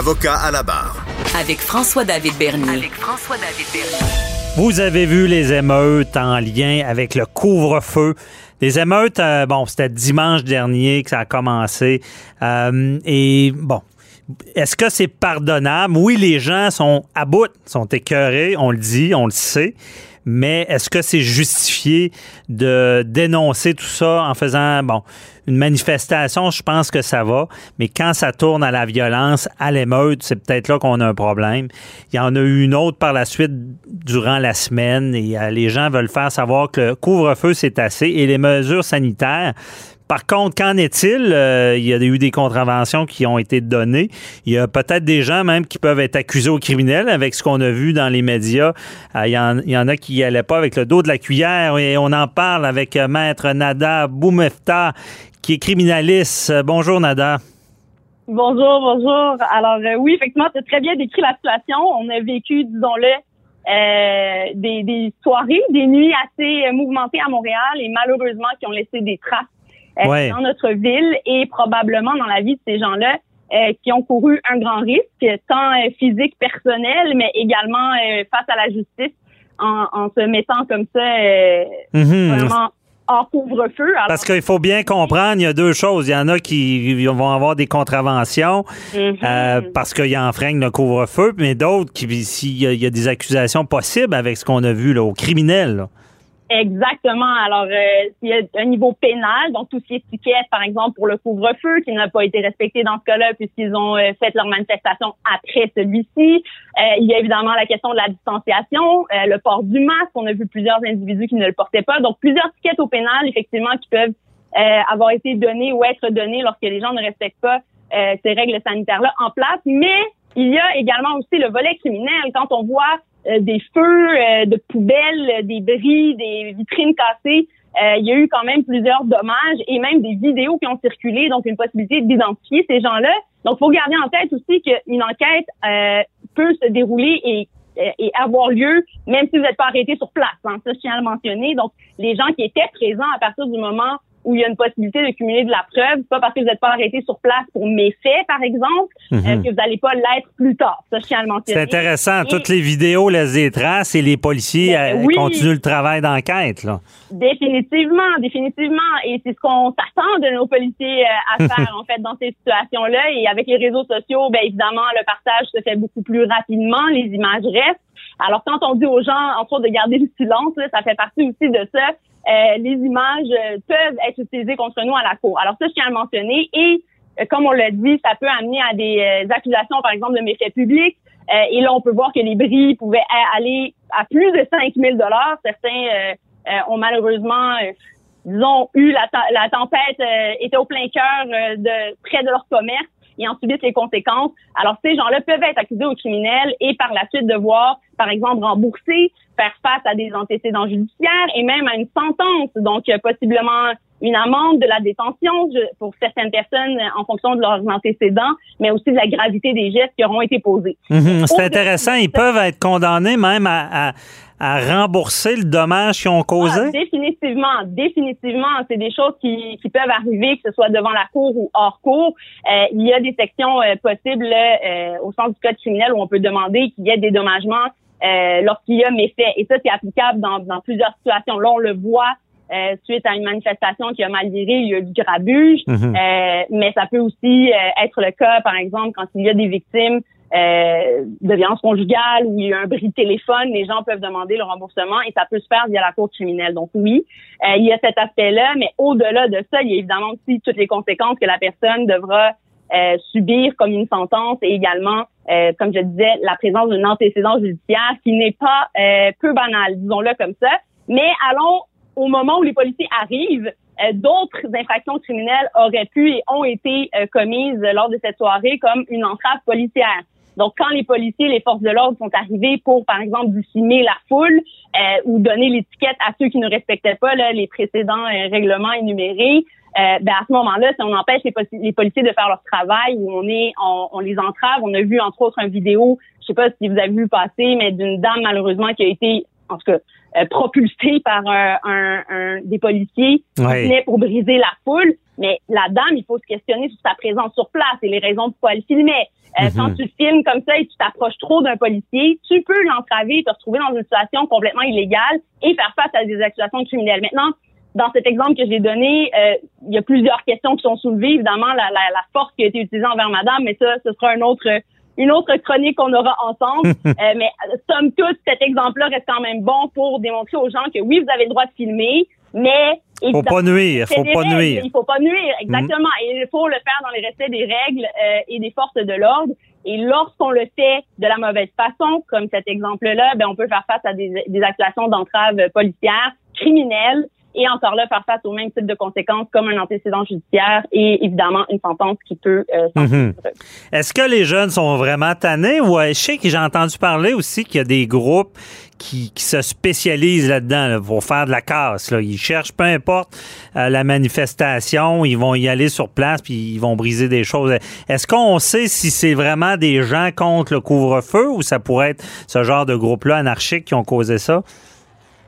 Avocat à la barre. Avec François-David Bernier. Avec François-David Bernier. Vous avez vu les émeutes en lien avec le couvre-feu. Les émeutes, euh, bon, c'était dimanche dernier que ça a commencé. Euh, et bon, est-ce que c'est pardonnable? Oui, les gens sont à bout, sont écœurés, on le dit, on le sait. Mais est-ce que c'est justifié de dénoncer tout ça en faisant, bon, une manifestation, je pense que ça va, mais quand ça tourne à la violence, à l'émeute, c'est peut-être là qu'on a un problème. Il y en a eu une autre par la suite durant la semaine et euh, les gens veulent faire savoir que le couvre-feu, c'est assez et les mesures sanitaires, par contre, qu'en est-il? Euh, il y a eu des contraventions qui ont été données. Il y a peut-être des gens même qui peuvent être accusés au criminel avec ce qu'on a vu dans les médias. Euh, il, y en, a qui n'y allaient pas avec le dos de la cuillère et on en parle avec euh, Maître Nada Boumefta qui est criminaliste. bonjour Nada. Bonjour, bonjour. Alors oui, effectivement, tu as très bien décrit la situation. On a vécu, disons-le, des, soirées, des nuits assez mouvementées à Montréal et malheureusement qui ont laissé des traces euh, dans notre ville et probablement dans la vie de ces gens-là euh, qui ont couru un grand risque, tant euh, physique, personnel, mais également face à la justice en, en se mettant comme ça mm-hmm. vraiment hors couvre-feu. Parce qu'il faut bien comprendre, il y a deux choses. Il y en a qui vont avoir des contraventions mm-hmm. parce qu'ils enfreignent le couvre-feu, mais d'autres qui, s'il y, a des accusations possibles avec ce qu'on a vu là, au criminel. Exactement. Alors, euh, il y a un niveau pénal, donc tout ce qui est étiquette, par exemple, pour le couvre-feu, qui n'a pas été respecté dans ce cas-là, puisqu'ils ont euh, fait leur manifestation après celui-ci. Euh, il y a évidemment la question de la distanciation, euh, le port du masque. On a vu plusieurs individus qui ne le portaient pas. Donc, plusieurs tickets au pénal, effectivement, qui peuvent avoir été donnés ou être donnés lorsque les gens ne respectent pas ces règles sanitaires-là en place. Mais il y a également aussi le volet criminel. Quand on voit euh, des feux euh, de poubelles, des bris, des vitrines cassées. Euh, il y a eu quand même plusieurs dommages et même des vidéos qui ont circulé, donc une possibilité d'identifier ces gens-là. Donc, faut garder en tête aussi qu'une enquête peut se dérouler et, et, avoir lieu, même si vous n'êtes pas arrêté sur place. Hein, ça, je tiens à le mentionner. Donc, les gens qui étaient présents à partir du moment où il y a une possibilité de cumuler de la preuve, pas parce que vous n'êtes pas arrêté sur place pour méfaits, par exemple, euh, mhm. que vous n'allez pas l'être plus tard. Ça, je tiens à le mentionner. C'est intéressant. Toutes les vidéos laissent des traces et les policiers ben euh, continuent le travail d'enquête. Là. Définitivement, définitivement. Et c'est ce qu'on s'attend de nos policiers euh, à faire, en fait, dans ces situations-là. Et avec les réseaux sociaux, bien évidemment, le partage se fait beaucoup plus rapidement. Les images restent. Alors, quand on dit aux gens, entre autres, de garder le silence, ça fait partie aussi de ça. Euh, les images euh, peuvent être utilisées contre nous à la cour. Alors ça, je tiens à le mentionner. Et euh, comme on l'a dit, ça peut amener à des accusations, par exemple, de méfaits publics. et là, on peut voir que les bris pouvaient aller à plus de 5 000 Certains ont malheureusement, disons, eu la, la tempête, était au plein cœur de près de leur commerce et en subissent les conséquences. Alors, ces gens-là peuvent être accusés aux criminels et par la suite devoir, par exemple, rembourser, faire face à des antécédents judiciaires et même à une sentence. Donc, possiblement une amende, de la détention pour certaines personnes en fonction de leurs antécédents, mais aussi de la gravité des gestes qui auront été posés. Mhm. c'est intéressant. Ils peuvent être condamnés même à, rembourser le dommage qu'ils ont causé? Ah, définitivement, définitivement. C'est des choses qui, peuvent arriver, que ce soit devant la cour ou hors cour. Euh, il y a des sections euh, possibles euh, au sens du code criminel où on peut demander qu'il y ait des dommagements lorsqu'il y a méfait. Et ça, c'est applicable dans, dans plusieurs situations. Là, on le voit euh, suite à une manifestation qui a mal viré, il y a eu du grabuge. Mhm. euh, mais ça peut aussi euh, être le cas, par exemple, quand il y a des victimes euh, de violence conjugale ou il y a un bris de téléphone, les gens peuvent demander le remboursement et ça peut se faire via la cour criminelle. Donc oui, il y a cet aspect-là, mais au-delà de ça, il y a évidemment aussi toutes les conséquences que la personne devra subir comme une sentence et également, comme je disais, la présence d'un antécédent judiciaire qui n'est pas peu banal, disons-le comme ça. Mais allons au moment où les policiers arrivent, d'autres infractions criminelles auraient pu et ont été commises lors de cette soirée comme une entrave policière. Donc, quand les policiers, les forces de l'ordre sont arrivés pour, par exemple, dissimer la foule ou donner l'étiquette à ceux qui ne respectaient pas les précédents règlements énumérés, euh, ben à ce moment-là, si on empêche les, policiers de faire leur travail ou on est, on, les entrave, on a vu entre autres une vidéo, je sais pas si vous avez vu passer, mais d'une dame malheureusement qui a été, en tout cas, euh, propulsée par un, un, des policiers qui venaient pour briser la foule. Mais la dame, il faut se questionner sur sa présence sur place et les raisons pourquoi elle filmait. Euh, mm-hmm. Quand tu filmes comme ça et tu t'approches trop d'un policier, tu peux l'entraver, te retrouver dans une situation complètement illégale et faire face à des accusations criminelles. Maintenant, dans cet exemple que j'ai donné, euh, il y a plusieurs questions qui sont soulevées. Évidemment, la, la, la, force qui a été utilisée envers Madame, mais ça, ce sera un autre, une autre chronique qu'on aura ensemble. euh, mais somme toute, cet exemple-là reste quand même bon pour démontrer aux gens que oui, vous avez le droit de filmer, mais faut pas nuire, faut pas nuire. Il faut pas nuire, exactement. Mm. Et il faut le faire dans les respects des règles euh, et des forces de l'ordre. Et lorsqu'on le fait de la mauvaise façon, comme cet exemple-là, ben on peut faire face à des, des accusations d'entrave policière, criminelle, et encore là faire face au même type de conséquences comme un antécédent judiciaire et évidemment une sentence qui peut euh, mhm. Est-ce que les jeunes sont vraiment tannés ou je sais que j'ai entendu parler aussi qu'il y a des groupes qui, se spécialisent là-dedans pour faire de la casse. Là. Ils cherchent, peu importe euh, la manifestation, ils vont y aller sur place puis ils vont briser des choses. Est-ce qu'on sait si c'est vraiment des gens contre le couvre-feu ou ça pourrait être ce genre de groupe-là anarchique qui ont causé ça?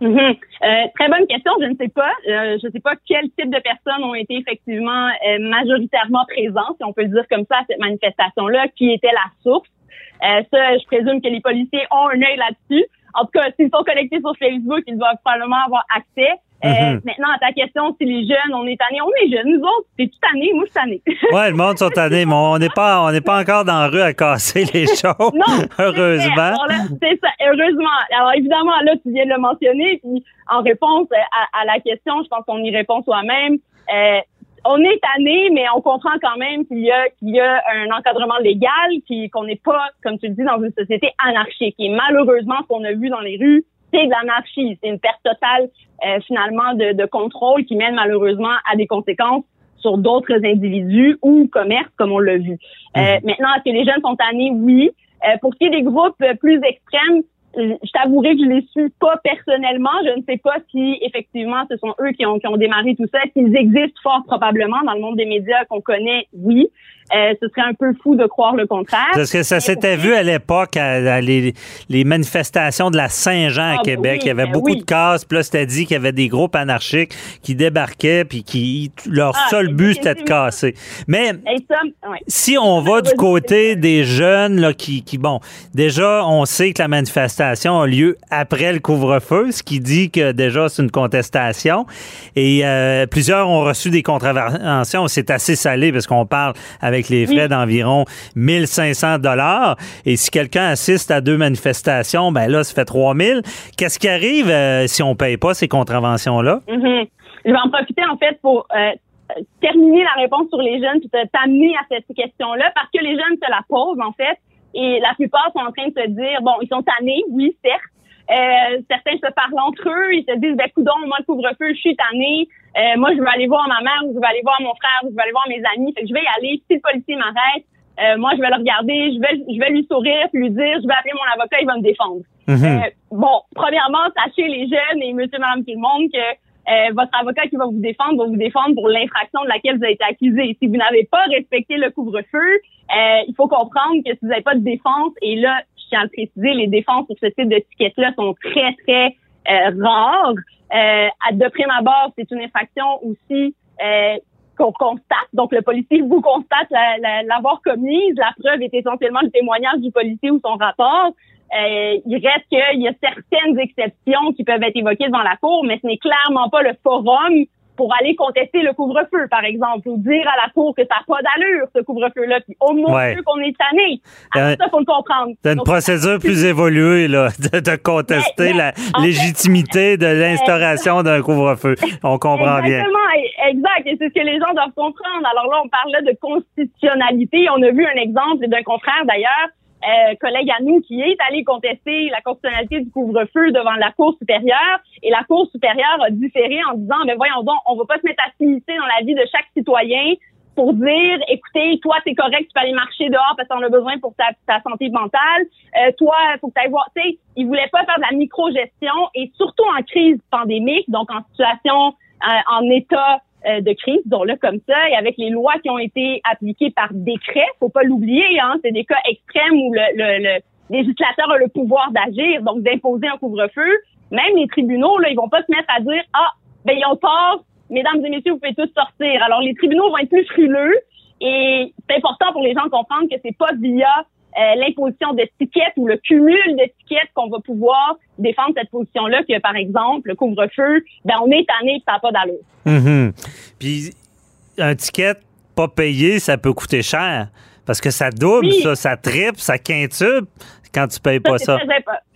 Mhm. Euh, très bonne question. Je ne sais pas. Euh, je ne sais pas quel type de personnes ont été effectivement euh, majoritairement présentes, si on peut dire comme ça, à cette manifestation-là, qui était la source. ça, je présume que les policiers ont un œil là-dessus. En tout cas, s'ils sont connectés sur Facebook, ils doivent probablement avoir accès. Euh, mhm. maintenant, à ta question, si les jeunes, on est tannés, on est jeunes. Nous autres, c'est tout année, moi je suis tannée. ouais, le monde sont tannés, mais on n'est pas, on n'est pas encore dans la rue à casser les choses. non, heureusement. C'est ça, heureusement. Alors évidemment, là, tu viens de le mentionner, puis en réponse à, la question, je pense qu'on y répond soi-même. Euh, on est tanné, mais on comprend quand même qu'il y a qu'il y a un encadrement légal, qu'on n'est pas, comme tu le dis, dans une société anarchique. Et malheureusement, ce qu'on a vu dans les rues, c'est de l'anarchie. C'est une perte totale euh, finalement de, de, contrôle qui mène malheureusement à des conséquences sur d'autres individus ou commerces, comme on l'a vu. Euh, mhm. maintenant, est-ce que les jeunes sont tannés? Oui. Euh, pour ce qui est des groupes plus extrêmes, je t'avouerai que je les suis pas personnellement. Je ne sais pas si effectivement ce sont eux qui ont, qui ont démarré tout ça. S'ils existent fort probablement dans le monde des médias qu'on connaît, oui. Euh, ce serait un peu fou de croire le contraire. Parce que ça s'était vu à l'époque, à, les, les, manifestations de la Saint-Jean à ah, Québec. il y avait ben beaucoup de casse. Puis là, c'était dit qu'il y avait des groupes anarchiques qui débarquaient, puis qui leur ah, seul but, c'était de casser. Mais si on va du côté des jeunes là, qui, qui, bon, déjà, on sait que la manifestation lieu après le couvre-feu, ce qui dit que déjà c'est une contestation. Et euh, plusieurs ont reçu des contraventions. C'est assez salé parce qu'on parle avec les frais d'environ 1500 dollars. Et si quelqu'un assiste à deux manifestations, ben là, ça fait 3000. Qu'est-ce qui arrive euh, si on paye pas ces contraventions-là? Mm-hmm. Je vais en profiter en fait pour euh, terminer la réponse sur les jeunes puis t'amener à cette question-là parce que les jeunes se la posent en fait. Et la plupart sont en train de se dire, bon, ils sont tannés, oui, certes. Euh, certains se parlent entre eux, ils se disent, ben, coudon, moi, le couvre-feu, je suis tanné. Euh, moi, je veux aller voir ma mère, ou je veux aller voir mon frère, ou je veux aller voir mes amis. Fait que je vais y aller. Si le policier m'arrête, euh, moi, je vais le regarder, je vais, je vais lui sourire, puis lui dire, je vais appeler mon avocat, il va me défendre. Mm-hmm. bon, premièrement, sachez les jeunes et monsieur, madame, tout le monde que euh, votre avocat qui va vous défendre va vous défendre pour l'infraction de laquelle vous avez été accusé. Si vous n'avez pas respecté le couvre-feu, euh, il faut comprendre que si vous n'avez pas de défense, et là, je tiens à le préciser, les défenses pour ce type d'étiquette-là sont très, très euh, rares. Euh, de prime abord, c'est une infraction aussi qu'on constate. Donc, le policier vous constate l'avoir commise. La preuve est essentiellement le témoignage du policier ou son rapport. Euh, il reste qu'il y a certaines exceptions qui peuvent être évoquées devant la Cour, mais ce n'est clairement pas le forum pour aller contester le couvre-feu, par exemple, ou dire à la Cour que ça n'a pas d'allure, ce couvre-feu-là, puis au moins qu'on est tanné. Alors, ça, faut le comprendre. C'est une procédure plus évoluée, là, de, contester la légitimité de l'instauration d'un couvre-feu. On comprend bien. Exact, et c'est ce que les gens doivent comprendre. Alors là, on parle là de constitutionnalité. On a vu un exemple d'un confrère, d'ailleurs, euh, collègue à nous qui est allé contester la constitutionnalité du couvre-feu devant la Cour supérieure et la Cour supérieure a différé en disant, mais voyons donc, on va pas se mettre à s'immiscer dans la vie de chaque citoyen pour dire, écoutez, toi, c'est correct, tu peux aller marcher dehors parce qu'on a besoin pour ta, ta santé mentale. Euh, toi, faut que tu ailles voir. Tu sais, ils voulaient pas faire de la micro-gestion et surtout en crise pandémique, donc en situation, euh, en état euh, de crise, disons-le comme ça, et avec les lois qui ont été appliquées par décret, faut pas l'oublier, hein, c'est des cas extrêmes où le, le, législateur a le pouvoir d'agir, donc d'imposer un couvre-feu. Même les tribunaux, là, ils vont pas se mettre à dire ah ben ils ont tort, mesdames et messieurs, vous pouvez tous sortir. Alors les tribunaux vont être plus frileux et c'est important pour les gens de comprendre que c'est pas via euh, l'imposition d'étiquettes ou le cumul d'étiquettes qu'on va pouvoir défendre cette position-là que, par exemple, le couvre-feu, ben, on est tanné et ça n'a pas d'allure. Mm Puis, un ticket pas payé, ça peut coûter cher parce que ça double, ça, ça triple, ça quintuple quand tu payes pas ça.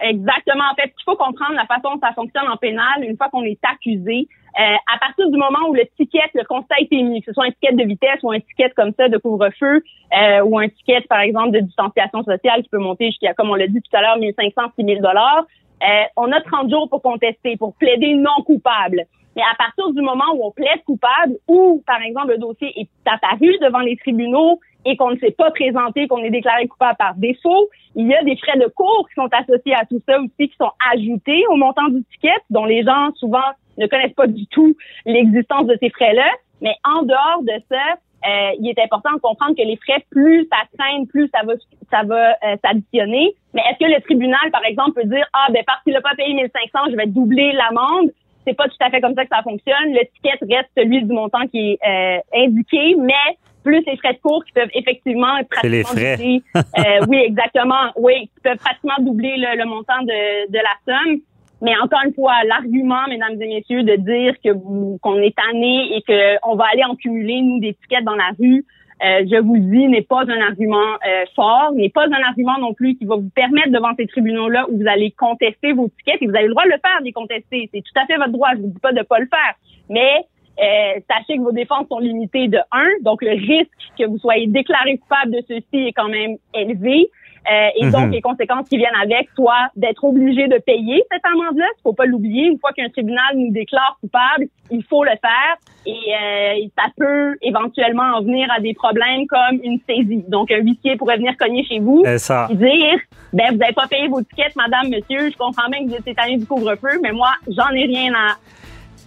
exactement. En fait, il faut comprendre la façon dont ça fonctionne en pénal. Une fois qu'on est accusé, euh, à partir du moment où le ticket, le constat a été mis, que ce soit un ticket de vitesse ou un ticket comme ça de couvre-feu euh, ou un ticket, par exemple, de distanciation sociale qui peut monter jusqu'à, comme on l'a dit tout à l'heure, 1500, 6000 dollars, euh, on a 30 jours pour contester, pour plaider non coupable. Mais à partir du moment où on plaide coupable ou, par exemple, le dossier est apparu devant les tribunaux et qu'on ne s'est pas présenté, qu'on est déclaré coupable par défaut, il y a des frais de cours qui sont associés à tout ça aussi, qui sont ajoutés au montant du ticket, dont les gens souvent ne connaissent pas du tout l'existence de ces frais-là. Mais en dehors de ça, euh, il est important de comprendre que les frais, plus ça traîne, plus ça va ça va euh, s'additionner. Mais est-ce que le tribunal, par exemple, peut dire ah ben parce qu'il n'a pas payé 1500, je vais doubler l'amende? C'est pas tout à fait comme ça que ça fonctionne. Le ticket reste celui du montant qui est euh, indiqué, mais plus les frais de cours qui peuvent effectivement pratiquement doubler. euh, oui, exactement. Oui, qui peuvent pratiquement doubler le, le montant de, de la somme. Mais encore une fois, l'argument, mesdames et messieurs, de dire que qu'on est tanné et qu'on va aller en cumuler, nous, des tickets dans la rue, euh, je vous dis, n'est pas un argument euh, fort, n'est pas un argument non plus qui va vous permettre devant ces tribunaux-là où vous allez contester vos tickets et vous avez le droit de le faire, de les contester. C'est tout à fait votre droit. Je vous dis pas de pas le faire. Mais euh, sachez que vos défenses sont limitées de 1, donc le risque que vous soyez déclaré coupable de ceci est quand même élevé. Euh, et donc, mhm. les conséquences qui viennent avec, soit d'être obligé de payer cette amende-là, il faut pas l'oublier. Une fois qu'un tribunal nous déclare coupable, il faut le faire. Et euh, ça peut éventuellement en venir à des problèmes comme une saisie. Donc, un huissier pourrait venir cogner chez vous et dire, ben vous n'avez pas payé vos tickets, madame, monsieur. Je comprends bien que vous êtes étalé du couvre-feu, mais moi, j'en ai rien à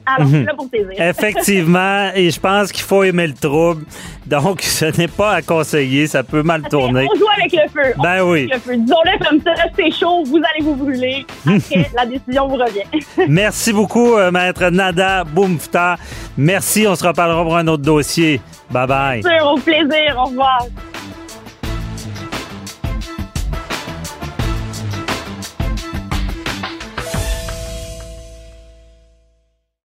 alors, mhm. là pour Effectivement, et je pense qu'il faut aimer le trouble. Donc, ce n'est pas à conseiller, ça peut mal tourner. On joue avec le feu. Ben oui. Disons-le comme ça, c'est chaud, vous allez vous brûler. Après, la décision vous revient. Merci beaucoup, euh, maître Nada Boumfta. Merci, on se reparlera pour un autre dossier. Bye bye. Sûr, au plaisir, au revoir.